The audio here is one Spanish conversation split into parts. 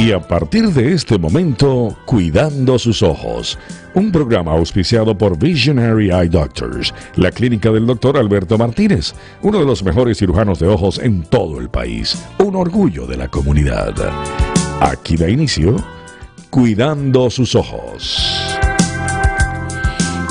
Y a partir de este momento, Cuidando sus ojos, un programa auspiciado por Visionary Eye Doctors, la clínica del doctor Alberto Martínez, uno de los mejores cirujanos de ojos en todo el país, un orgullo de la comunidad. Aquí da inicio, Cuidando sus ojos.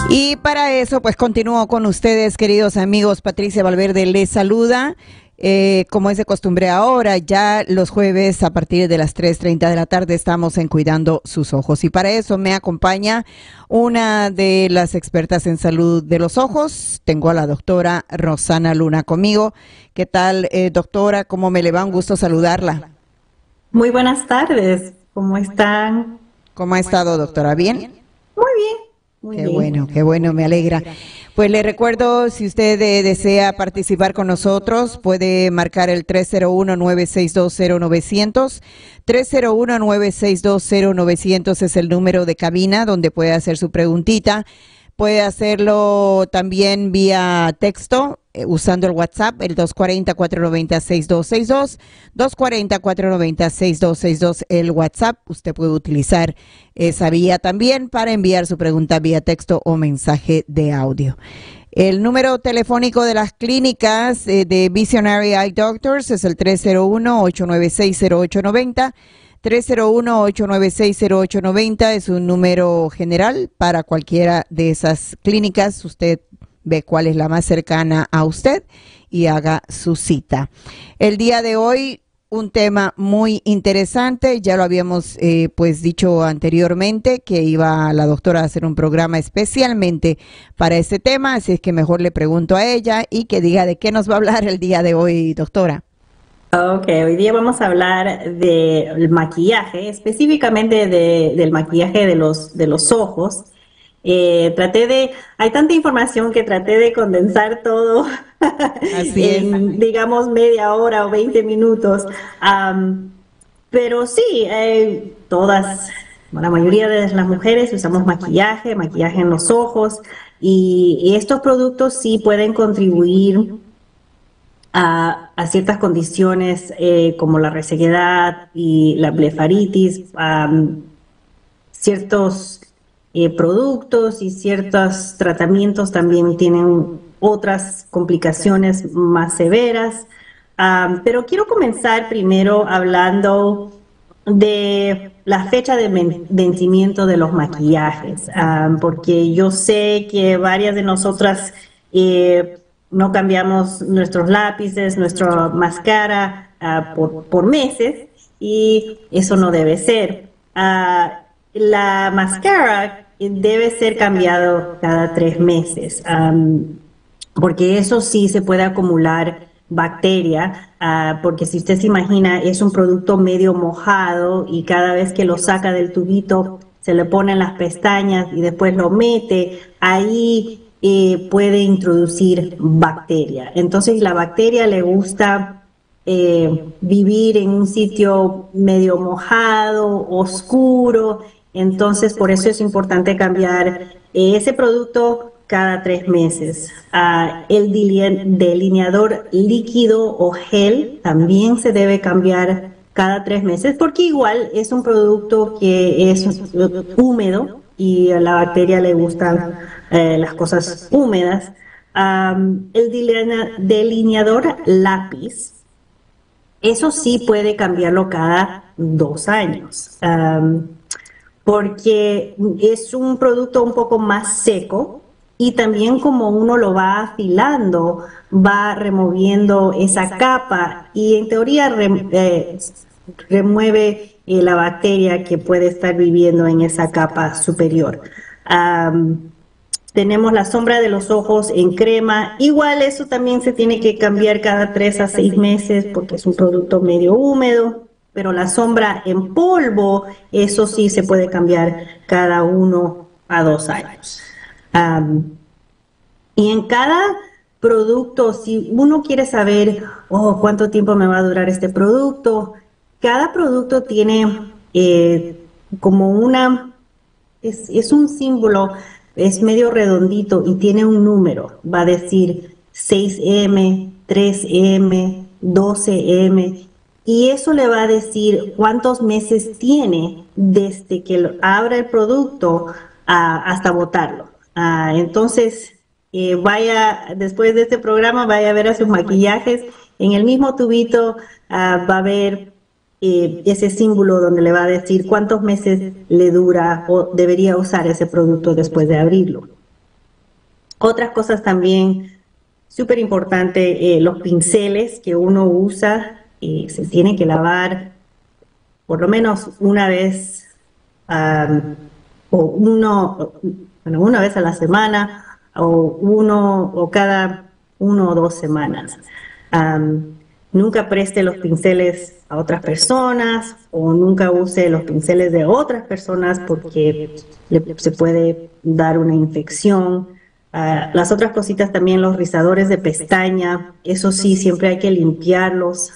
Y para eso, pues continúo con ustedes, queridos amigos. Patricia Valverde les saluda. Eh, como es de costumbre ahora, ya los jueves a partir de las 3.30 de la tarde estamos en Cuidando sus Ojos. Y para eso me acompaña una de las expertas en salud de los ojos. Tengo a la doctora Rosana Luna conmigo. ¿Qué tal, eh, doctora? ¿Cómo me le va? Un gusto saludarla. Muy buenas tardes. ¿Cómo están? ¿Cómo ha estado, doctora? ¿Bien? Muy bien. Muy qué bien. bueno, qué bueno, me alegra. Pues le recuerdo, si usted eh, desea participar con nosotros, puede marcar el 301-9620900. 301-9620900 es el número de cabina donde puede hacer su preguntita. Puede hacerlo también vía texto eh, usando el WhatsApp, el 240-490-6262. 240-490-6262, el WhatsApp. Usted puede utilizar esa vía también para enviar su pregunta vía texto o mensaje de audio. El número telefónico de las clínicas eh, de Visionary Eye Doctors es el 301-896-0890. 301-896-0890 es un número general para cualquiera de esas clínicas. Usted ve cuál es la más cercana a usted y haga su cita. El día de hoy un tema muy interesante, ya lo habíamos eh, pues dicho anteriormente que iba la doctora a hacer un programa especialmente para este tema, así es que mejor le pregunto a ella y que diga de qué nos va a hablar el día de hoy, doctora. Ok, hoy día vamos a hablar del maquillaje, específicamente de, del maquillaje de los, de los ojos. Eh, traté de, hay tanta información que traté de condensar todo Así en, digamos, media hora o 20 minutos. Pero sí, eh, todas, la mayoría de las mujeres usamos maquillaje, maquillaje en los ojos, y, y estos productos sí pueden contribuir a, ciertas condiciones eh, como la resequedad y la blefaritis, am, ciertos eh, productos y ciertos tratamientos también tienen otras complicaciones más severas. Am, pero quiero comenzar primero hablando de la fecha de ven- vencimiento de los maquillajes, am, porque yo sé que varias de nosotras eh, no cambiamos nuestros lápices, nuestra máscara ah, por, meses y eso no debe ser. Ah, la máscara debe ser cambiado cada tres meses. porque eso sí se puede acumular bacteria, ah, porque si usted se imagina, es un producto medio mojado y cada vez que lo saca del tubito se le ponen las pestañas y después lo mete, ahí eh, puede introducir bacteria. Entonces la bacteria le gusta eh, vivir en un sitio medio mojado, oscuro, entonces por eso es importante cambiar eh, ese producto cada tres meses. Ah, el delineador líquido o gel también se debe cambiar cada tres meses porque igual es un producto que es húmedo y a la bacteria le gustan eh, las cosas húmedas. El delineador lápiz eso sí puede cambiarlo cada dos años, porque es un producto un poco más seco y también como uno lo va afilando, va removiendo esa capa y en teoría eh, remueve eh, la bacteria que puede estar viviendo en esa capa superior. Tenemos la sombra de los ojos en crema. Igual eso también se tiene que cambiar cada tres a seis meses porque es un producto medio húmedo. Pero la sombra en polvo, eso sí se puede cambiar cada uno a dos años. Y en cada producto, si uno quiere saber, oh, cuánto tiempo me va a durar este producto, cada producto tiene eh, como una, es, es un símbolo, es medio redondito y tiene un número. Va a decir 6M, 3M, 12M. y eso le va a decir cuántos meses tiene desde que abra el producto hasta botarlo. Ah, entonces, eh, vaya, después de este programa, vaya a ver a sus maquillajes. En el mismo tubito ah, va a ver eh, ese símbolo donde le va a decir cuántos meses le dura o debería usar ese producto después de abrirlo. Otras cosas también súper importante, eh, los pinceles que uno usa se tiene que lavar por lo menos una vez o uno, bueno, una vez a la semana o uno o cada uno o dos semanas. Nunca preste los pinceles a otras personas o nunca use los pinceles de otras personas porque se puede dar una infección. Ah, las otras cositas también, los rizadores de pestaña, eso sí, siempre hay que limpiarlos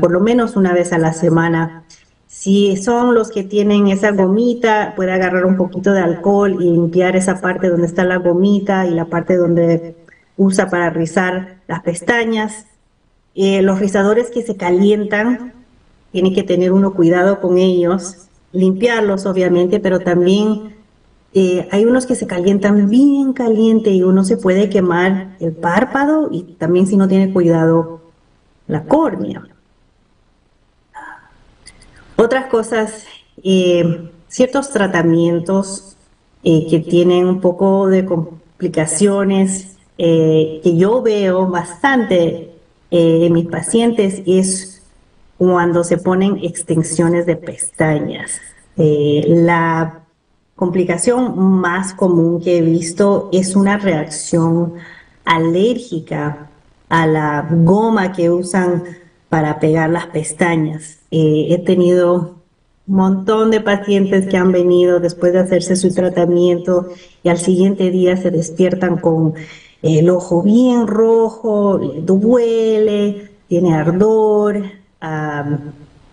por lo menos una vez a la semana. Si son los que tienen esa gomita, puede agarrar un poquito de alcohol y limpiar esa parte donde está la gomita y la parte donde usa para rizar las pestañas. Eh, los rizadores que se calientan, tiene que tener uno cuidado con ellos, limpiarlos obviamente, pero también eh, hay unos que se calientan bien caliente y uno se puede quemar el párpado y también si no tiene cuidado la córnea. Otras cosas, eh, ciertos tratamientos que tienen un poco de complicaciones que yo veo bastante en mis pacientes es cuando se ponen extensiones de pestañas. la complicación más común que he visto es una reacción alérgica a la goma que usan para pegar las pestañas. Eh, he tenido un montón de pacientes que han venido después de hacerse su tratamiento y al siguiente día se despiertan con el ojo bien rojo, duele, tiene ardor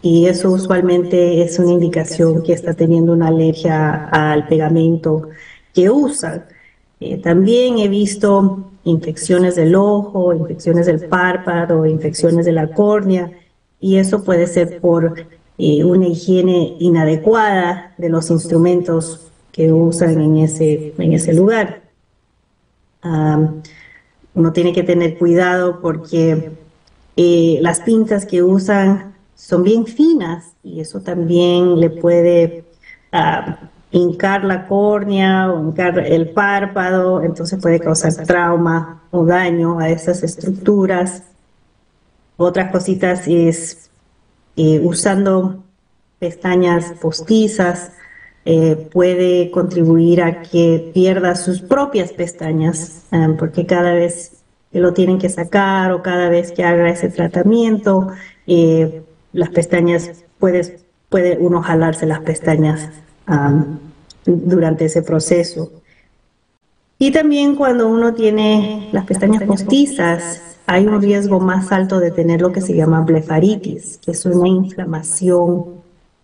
y eso usualmente es una indicación que está teniendo una alergia al pegamento que usan. Eh, también he visto infecciones del ojo, infecciones del párpado, infecciones de la córnea, y eso puede ser por eh, una higiene inadecuada de los instrumentos que usan en ese, en ese lugar. Uno tiene que tener cuidado porque eh, las pinzas que usan son bien finas y eso también le puede hincar la córnea o hincar el párpado, entonces puede causar trauma o daño a esas estructuras. Otras cositas es eh, usando pestañas postizas, eh, puede contribuir a que pierda sus propias pestañas, eh, porque cada vez que lo tienen que sacar o cada vez que haga ese tratamiento, las pestañas, puede, puede uno jalarse las pestañas durante ese proceso. Y también cuando uno tiene las pestañas postizas, hay un riesgo más alto de tener lo que se llama blefaritis, que es una inflamación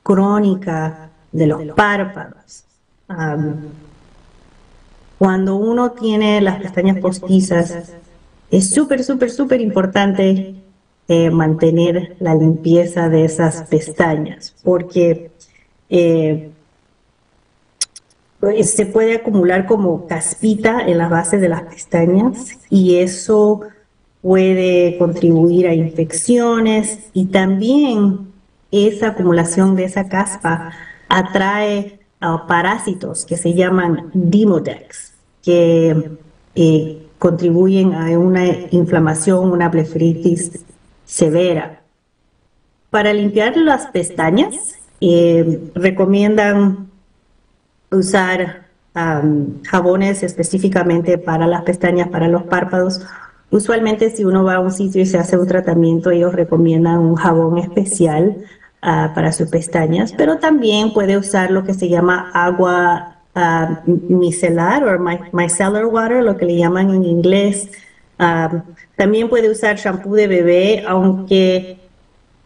crónica de los párpados. cuando uno tiene las pestañas postizas, es súper, súper, súper importante eh, mantener la limpieza de esas pestañas, porque eh, se puede acumular como caspita en la base de las pestañas y eso puede contribuir a infecciones y también esa acumulación de esa caspa atrae parásitos que se llaman Demodex, que eh, contribuyen a una inflamación, una blefaritis severa. Para limpiar las pestañas, eh, recomiendan usar jabones específicamente para las pestañas, para los párpados. Usualmente si uno va a un sitio y se hace un tratamiento, ellos recomiendan un jabón especial ah, para sus pestañas, pero también puede usar lo que se llama agua micelar o micellar water, lo que le llaman en inglés. también puede usar shampoo de bebé, aunque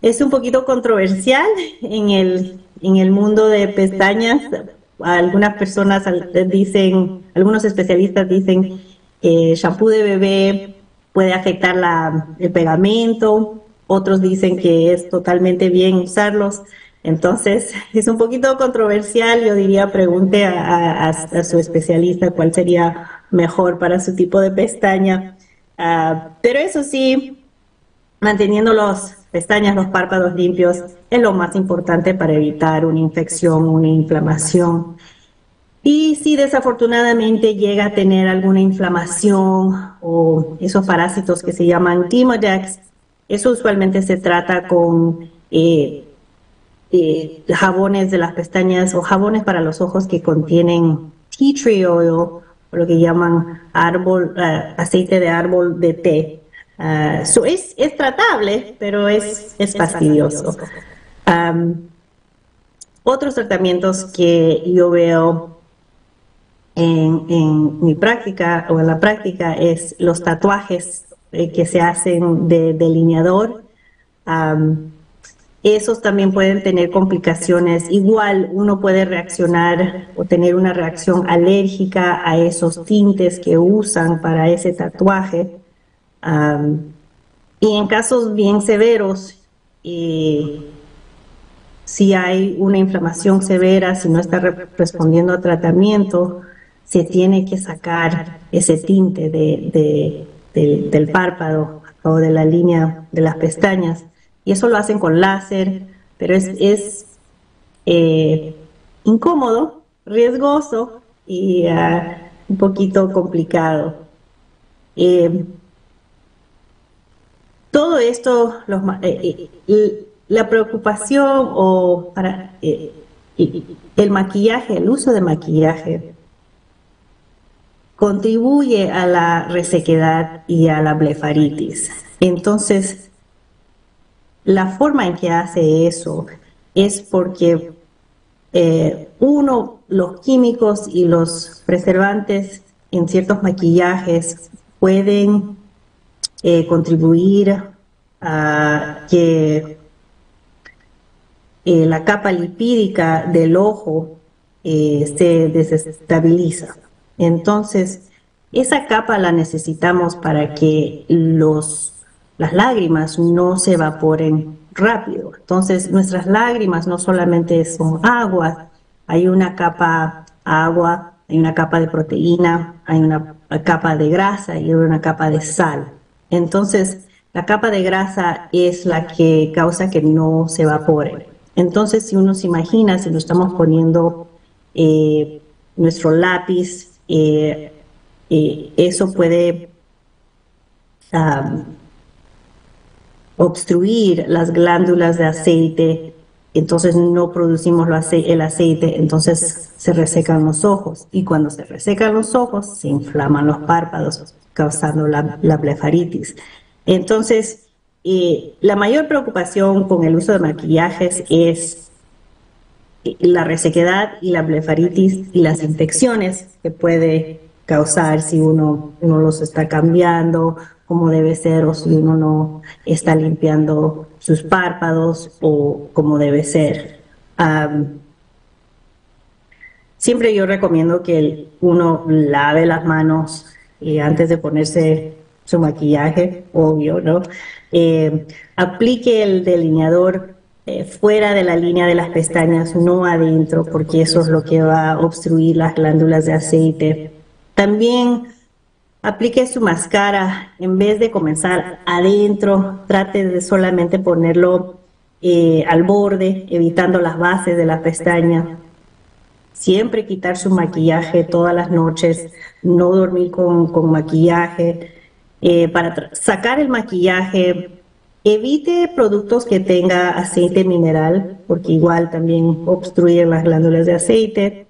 es un poquito controversial en el, en el mundo de pestañas algunas personas dicen, algunos especialistas dicen que shampoo de bebé puede afectar la, el pegamento otros dicen que es totalmente bien usarlos. Entonces, es un poquito controversial. Yo diría, pregunte a, su especialista cuál sería mejor para su tipo de pestaña. Ah, pero eso sí, manteniendo las pestañas, los párpados limpios, es lo más importante para evitar una infección, una inflamación. Y si desafortunadamente llega a tener alguna inflamación o esos parásitos que se llaman Demodex, eso usualmente se trata con eh, eh, jabones de las pestañas o jabones para los ojos que contienen tea tree oil o lo que llaman árbol, eh, aceite de árbol de té. Uh, es, es, tratable, pero es, es fastidioso. otros tratamientos que yo veo en, mi práctica o en la práctica es los tatuajes eh, que se hacen de delineador. esos también pueden tener complicaciones. Igual uno puede reaccionar o tener una reacción alérgica a esos tintes que usan para ese tatuaje. y en casos bien severos, eh, si hay una inflamación severa, si no está respondiendo a tratamiento, se tiene que sacar ese tinte de, del, párpado o de la línea de las pestañas. Y eso lo hacen con láser, pero es, es eh, incómodo, riesgoso y ah, un poquito complicado. Eh, todo esto, los, eh, la preocupación o para el maquillaje, el uso de maquillaje contribuye a la resequedad y a la blefaritis. Entonces, la forma en que hace eso es porque eh, uno, los químicos y los preservantes en ciertos maquillajes pueden eh, contribuir a que eh, la capa lipídica del ojo se desestabiliza. Entonces, esa capa la necesitamos para que los, las lágrimas no se evaporen rápido. Entonces, nuestras lágrimas no solamente son agua, hay una capa agua, hay una capa de proteína, hay una capa de grasa y una capa de sal. Entonces, la capa de grasa es la que causa que no se evapore. Entonces, si uno se imagina, si lo estamos poniendo eh, nuestro lápiz eh, eso puede obstruir las glándulas de aceite, entonces no producimos el aceite, entonces se resecan los ojos y cuando se resecan los ojos se inflaman los párpados causando la, blefaritis. Entonces, eh, la mayor preocupación con el uso de maquillajes es la resequedad y la blefaritis y las infecciones que puede causar si uno no los está cambiando como debe ser o si uno no está limpiando sus párpados o como debe ser. siempre yo recomiendo que uno lave las manos eh, antes de ponerse su maquillaje, obvio, ¿no? Eh, aplique el delineador eh, fuera de la línea de las pestañas, no adentro, porque eso es lo que va a obstruir las glándulas de aceite. También aplique su máscara, en vez de comenzar adentro, trate de solamente ponerlo eh, al borde, evitando las bases de la pestaña. Siempre quitar su maquillaje todas las noches, no dormir con, maquillaje. Eh, para sacar el maquillaje, Evite productos que tenga aceite mineral, porque igual también obstruyen las glándulas de aceite.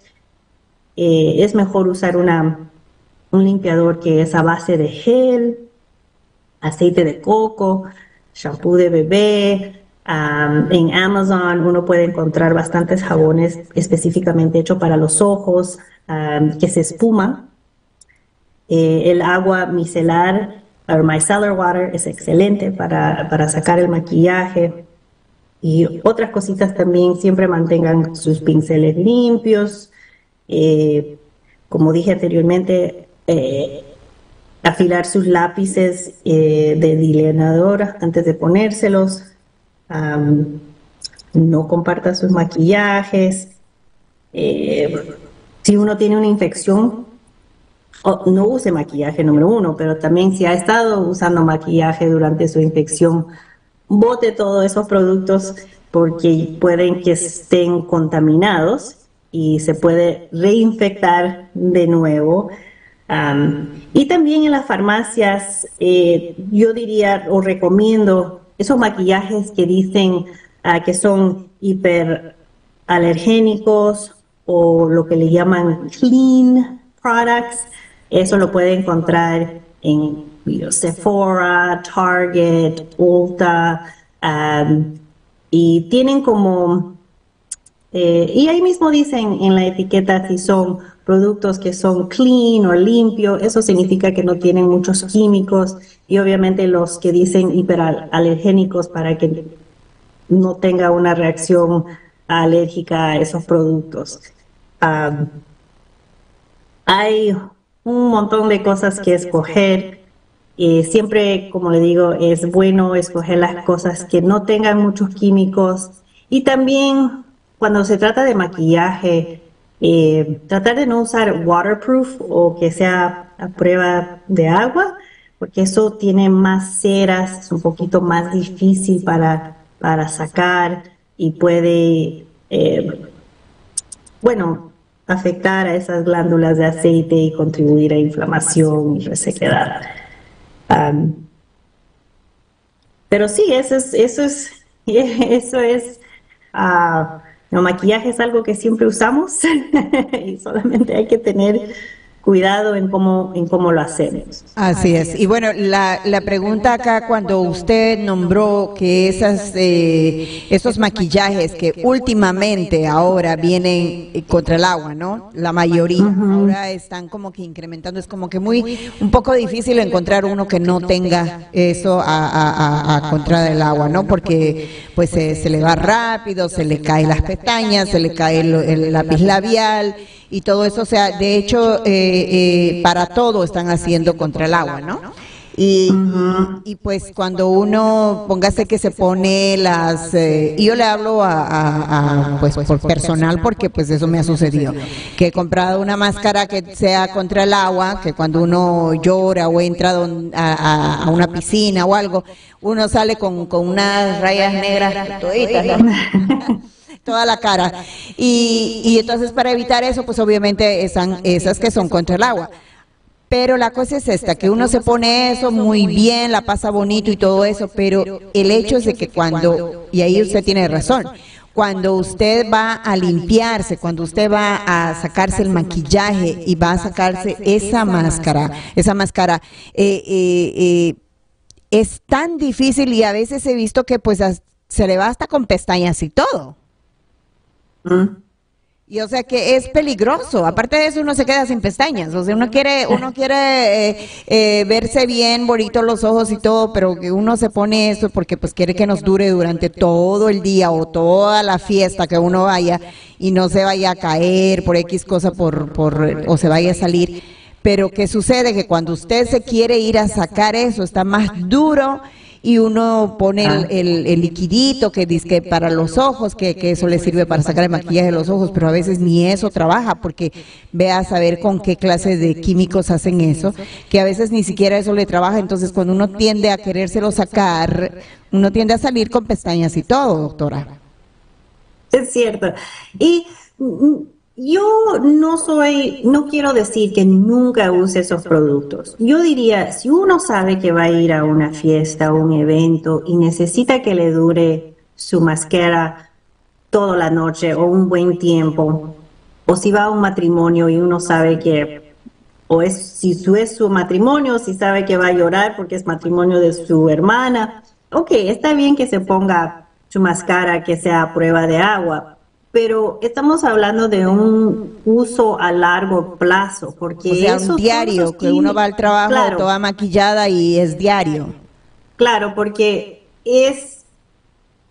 Eh, es mejor usar un limpiador que es a base de gel, aceite de coco, shampoo de bebé. en Amazon uno puede encontrar bastantes jabones específicamente hechos para los ojos que se espuman. Eh, el agua micelar My micellar water es excelente para, para sacar el maquillaje. Y otras cositas también, siempre mantengan sus pinceles limpios. Eh, como dije anteriormente, eh, afilar sus lápices eh, de delineador antes de ponérselos, no comparta sus maquillajes, si uno tiene una infección, no use maquillaje número uno, pero también si ha estado usando maquillaje durante su infección, bote todos esos productos porque pueden que estén contaminados y se puede reinfectar de nuevo. y también en las farmacias, eh, yo diría o recomiendo esos maquillajes que dicen ah, que son hiperalergénicos o lo que le llaman clean products. Eso lo puede encontrar en Sephora, Target, Ulta, y tienen como, eh, y ahí mismo dicen en la etiqueta si son productos que son clean o limpio, eso significa que no tienen muchos químicos y obviamente los que dicen hiperalergénicos para que no tenga una reacción alérgica a esos productos. Hay un montón de cosas que escoger. siempre, como le digo, es bueno escoger las cosas que no tengan muchos químicos. Y también cuando se trata de maquillaje, eh, tratar de no usar waterproof o que sea a prueba de agua, porque eso tiene más ceras, es un poquito más difícil para, para sacar y puede, eh, bueno, afectar a esas glándulas de aceite y contribuir a inflamación y resequedad. pero sí, eso es, eso es, eso es, el maquillaje es algo que siempre usamos y solamente hay que tener cuidado en cómo, en cómo lo hacemos. Así es. Y bueno, la, la pregunta acá cuando usted nombró que esas, eh, esos maquillajes que últimamente ahora vienen contra el agua, ¿no? La mayoría ahora están como que incrementando. Es como que muy, un poco difícil encontrar uno que no tenga eso a, a, contra el agua, ¿no? Porque pues se, le va rápido, se le caen las pestañas, se le cae el lápiz labial y todo eso, o sea, de hecho, eh, eh, para todo están haciendo contra el agua, ¿no? Y, y, pues cuando uno, póngase que se pone las, eh, y yo le hablo a, pues por personal porque pues eso me ha sucedido, que he comprado una máscara que sea contra el agua, que cuando uno llora o entra a, a, una piscina o algo, uno sale con, con unas rayas negras toditas, toda la cara. Y, y entonces para evitar eso, pues obviamente están esas que son contra el agua. Pero la cosa es esta, que uno se pone eso muy bien, la pasa bonito y todo eso, pero el hecho es de que cuando, y ahí usted tiene razón, cuando usted va a limpiarse, cuando usted va a sacarse el maquillaje y va a sacarse esa máscara, esa máscara, eh, eh, eh, es tan difícil y a veces he visto que pues se le va hasta con pestañas y todo. Y o sea que es peligroso. Aparte de eso, uno se queda sin pestañas. O sea, uno quiere, uno quiere eh, eh, verse bien, bonito los ojos y todo, pero que uno se pone eso porque pues quiere que nos dure durante todo el día o toda la fiesta que uno vaya y no se vaya a caer por X cosa por, por, o se vaya a salir. Pero ¿qué sucede? Que cuando usted se quiere ir a sacar eso, está más duro y uno pone el, el, liquidito que dice para los ojos, que, que, eso le sirve para sacar el maquillaje de los ojos, pero a veces ni eso trabaja, porque ve a saber con qué clase de químicos hacen eso, que a veces ni siquiera eso le trabaja, entonces cuando uno tiende a querérselo sacar, uno tiende a salir con pestañas y todo, doctora. Es cierto. Y mm, yo no soy, no quiero decir que nunca use esos productos. Yo diría, si uno sabe que va a ir a una fiesta o un evento y necesita que le dure su máscara toda la noche o un buen tiempo, o si va a un matrimonio y uno sabe que, o es, si es su matrimonio, si sabe que va a llorar porque es matrimonio de su hermana, ok, está bien que se ponga su máscara que sea a prueba de agua, pero estamos hablando de un uso a largo plazo, porque o sea, un diario, que uno va al trabajo toda maquillada y es diario. Claro, porque es,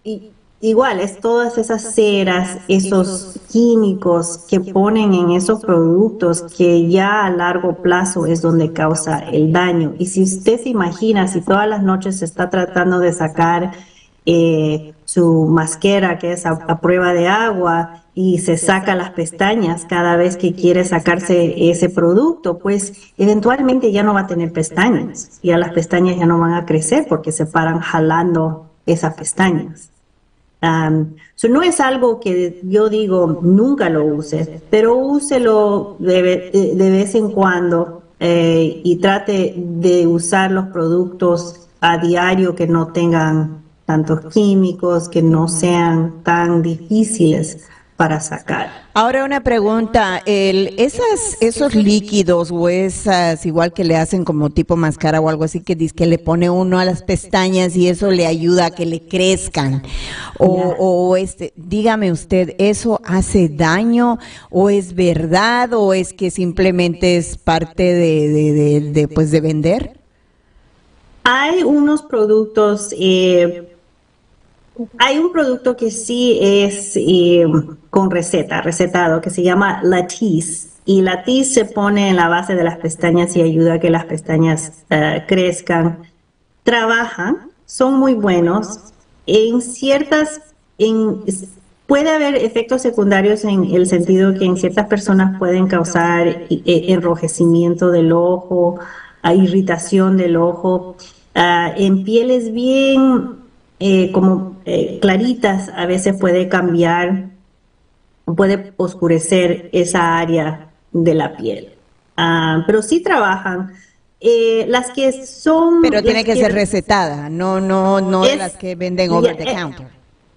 y, igual, es todas esas ceras, esos químicos que ponen en esos productos que ya a largo plazo es donde causa el daño. Y si usted se imagina, si todas las noches se está tratando de sacar eh, su masquera, que es a, prueba de agua, y se saca las pestañas cada vez que quiere sacarse ese producto, pues eventualmente ya no va a tener pestañas. Ya las pestañas ya no van a crecer porque se paran jalando esas pestañas no es algo que yo digo nunca lo use, pero úselo de, de vez en cuando eh, y trate de usar los productos a diario que no tengan tantos químicos, que no sean tan difíciles para sacar. Ahora una pregunta, el, esas, esos líquidos o esas, igual que le hacen como tipo máscara o algo así, que dice que le pone uno a las pestañas y eso le ayuda a que le crezcan. O, o este, dígame usted, ¿eso hace daño o es verdad o es que simplemente es parte de, de, de, pues de vender? Hay unos productos eh, hay un producto que sí es eh, con receta, recetado, que se llama Latisse. Y Latisse se pone en la base de las pestañas y ayuda a que las pestañas eh, crezcan. Trabajan, son muy buenos. En ciertas, en, puede haber efectos secundarios en el sentido que en ciertas personas pueden causar eh, enrojecimiento del ojo, irritación del ojo. Ah, en pieles bien eh, como eh, claritas, a veces puede cambiar, puede oscurecer esa área de la piel. Ah, pero sí trabajan. Eh, las que son... Pero tiene que, ser recetada, no, no, no las que venden over the counter.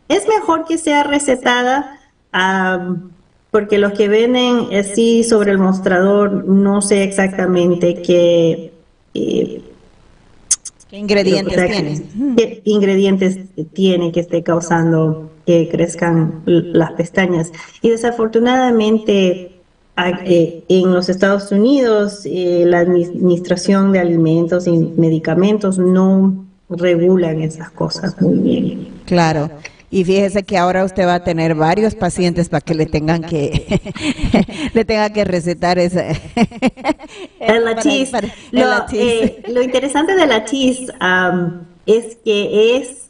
Es mejor que sea recetada, ah, porque los que venden así sobre el mostrador, no sé exactamente qué ¿Qué ingredientes tiene? ¿Qué ingredientes tiene que esté causando que crezcan las pestañas? Y desafortunadamente eh, en los Estados Unidos eh, la administración de alimentos y medicamentos no regulan esas cosas muy bien. Claro. Y fíjese que ahora usted va a tener varios pacientes para que le tengan que le tenga que recetar esa el latis. Eh, lo, interesante de la chis es que es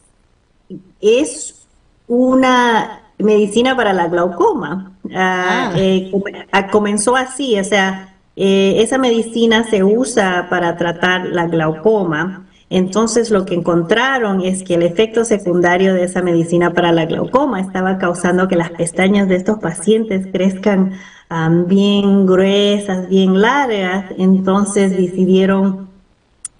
es una medicina para la glaucoma. Ah, ah. Eh, ah, comenzó así, o sea, eh, esa medicina se usa para tratar la glaucoma entonces lo que encontraron es que el efecto secundario de esa medicina para la glaucoma estaba causando que las pestañas de estos pacientes crezcan bien gruesas, bien largas. Entonces decidieron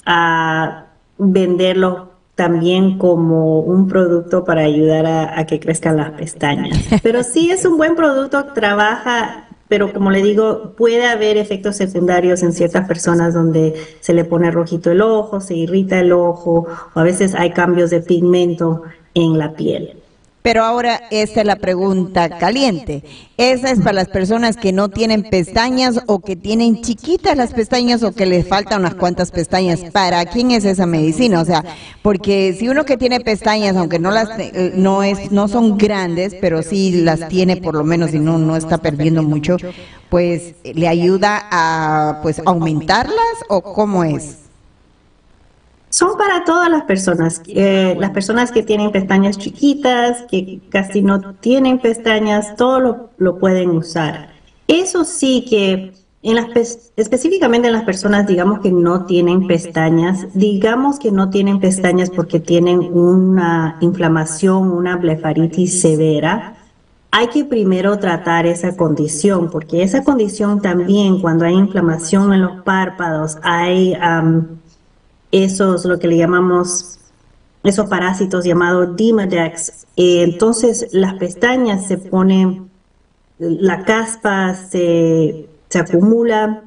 a venderlo también como un producto para ayudar a, a, que crezcan las pestañas. Pero sí es un buen producto, trabaja pero como le digo, puede haber efectos secundarios en ciertas personas donde se le pone rojito el ojo, se irrita el ojo, o a veces hay cambios de pigmento en la piel. Pero ahora esta es la pregunta caliente. ¿Esa es para las personas que no tienen pestañas o que tienen chiquitas las pestañas o que les faltan unas cuantas pestañas? ¿Para quién es esa medicina? O sea, porque si uno que tiene pestañas, aunque no las eh, no es no son grandes, pero sí las tiene por lo menos y no no está perdiendo mucho, pues le ayuda a pues aumentarlas o cómo es? Son para todas las personas, eh, las personas que tienen pestañas chiquitas, que casi no tienen pestañas, todo lo, pueden usar. Eso sí que en las específicamente en las personas, digamos que no tienen pestañas, digamos que no tienen pestañas porque tienen una inflamación, una blefaritis severa, hay que primero tratar esa condición, porque esa condición también, cuando hay inflamación en los párpados, hay esos, lo que le llamamos, esos parásitos llamados Demodex. Eh, entonces las pestañas se ponen, la caspa se, se acumula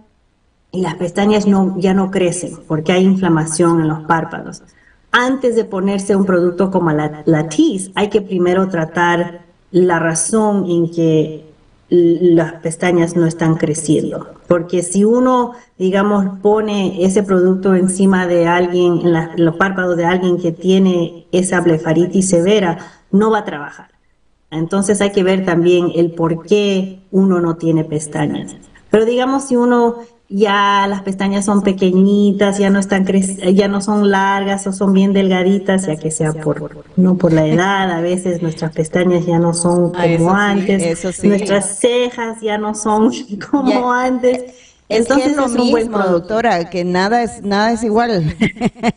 y las pestañas no, ya no crecen porque hay inflamación en los párpados. Antes de ponerse un producto como la, la TIS, hay que primero tratar la razón en que las pestañas no están creciendo. Porque si uno, digamos, pone ese producto encima de alguien, en, los párpados de alguien que tiene esa blefaritis severa, no va a trabajar. Entonces hay que ver también el por qué uno no tiene pestañas. Pero digamos, si uno ya las pestañas son pequeñitas, ya no están ya no son largas o son bien delgaditas, ya que sea por no por la edad, a veces nuestras pestañas ya no son ah, como antes, nuestras cejas ya no son como antes. Entonces es lo mismo, doctora, que nada es nada es igual.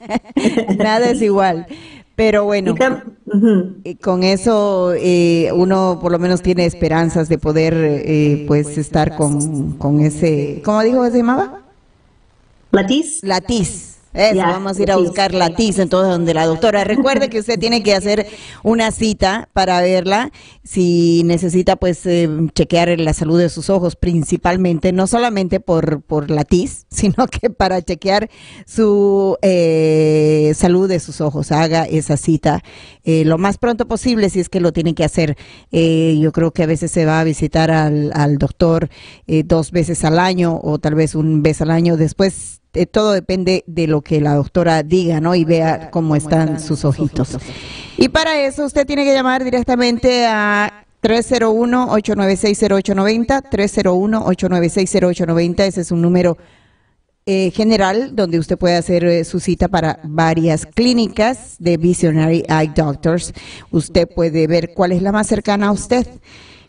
nada es igual. Pero bueno, con eso eh, uno por lo menos tiene esperanzas de poder eh, pues estar con, con ese, ¿cómo dijo que se llamaba? Latiz. Latiz. Eso, vamos a ir a buscar la tiza entonces donde la doctora. Recuerde que usted tiene que hacer una cita para verla si necesita pues eh, chequear la salud de sus ojos principalmente, no solamente por, por la tiz, sino que para chequear su eh, salud de sus ojos. Haga esa cita eh, lo más pronto posible si es que lo tiene que hacer. yo creo que a veces se va a visitar al, al doctor dos veces al año o tal vez un vez al año. Después eh, todo depende de lo que la doctora diga, ¿no? Y vea cómo están sus ojitos. Y para eso usted tiene que llamar directamente a 301-896-0890, 301-896-0890, ese es un número eh, general donde usted puede hacer eh, su cita para varias clínicas de Visionary Eye Doctors. Usted puede ver cuál es la más cercana a usted.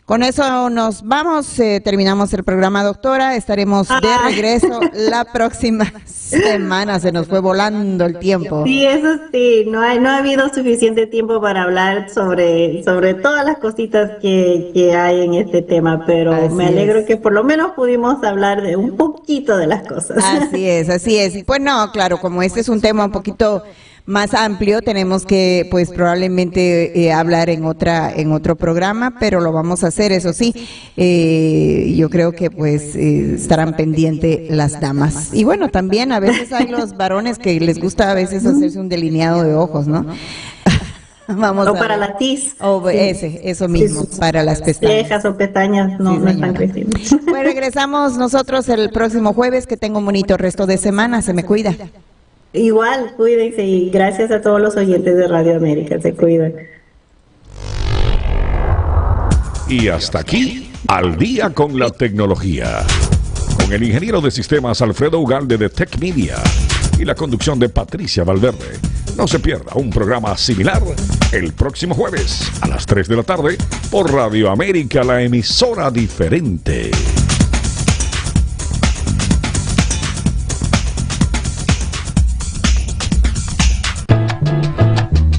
Con eso nos vamos, eh, terminamos el programa, doctora. Estaremos de ah. regreso la próxima semana. Se nos fue volando el tiempo. Sí, eso sí. No, hay, no ha habido suficiente tiempo para hablar sobre, sobre todas las cositas que, que hay en este tema, pero me alegro que por lo menos pudimos hablar de un poquito de las cosas. Así es, así es. Y pues no, claro, como este es un tema un poquito más amplio, tenemos que pues probablemente eh, hablar en otra en otro programa, pero lo vamos a hacer, eso sí. Eh, yo creo que pues eh, estarán pendientes las damas. Y bueno, también a veces hay los varones que les gusta a veces hacerse un delineado de ojos, ¿no? Vamos o para la tiz. O ese, eso mismo, para las pestañas. Cejas o pestañas no, no están creciendo. Pues regresamos nosotros el próximo jueves, que tengo un bonito resto de semana, se me cuida. Igual, cuídense y gracias a todos los oyentes de Radio América, se cuidan. Y hasta aquí, al día con la tecnología. Con el ingeniero de sistemas Alfredo Ugalde de Tech Media y la conducción de Patricia Valverde. No se pierda un programa similar el próximo jueves a las 3 de la tarde por Radio América, la emisora diferente.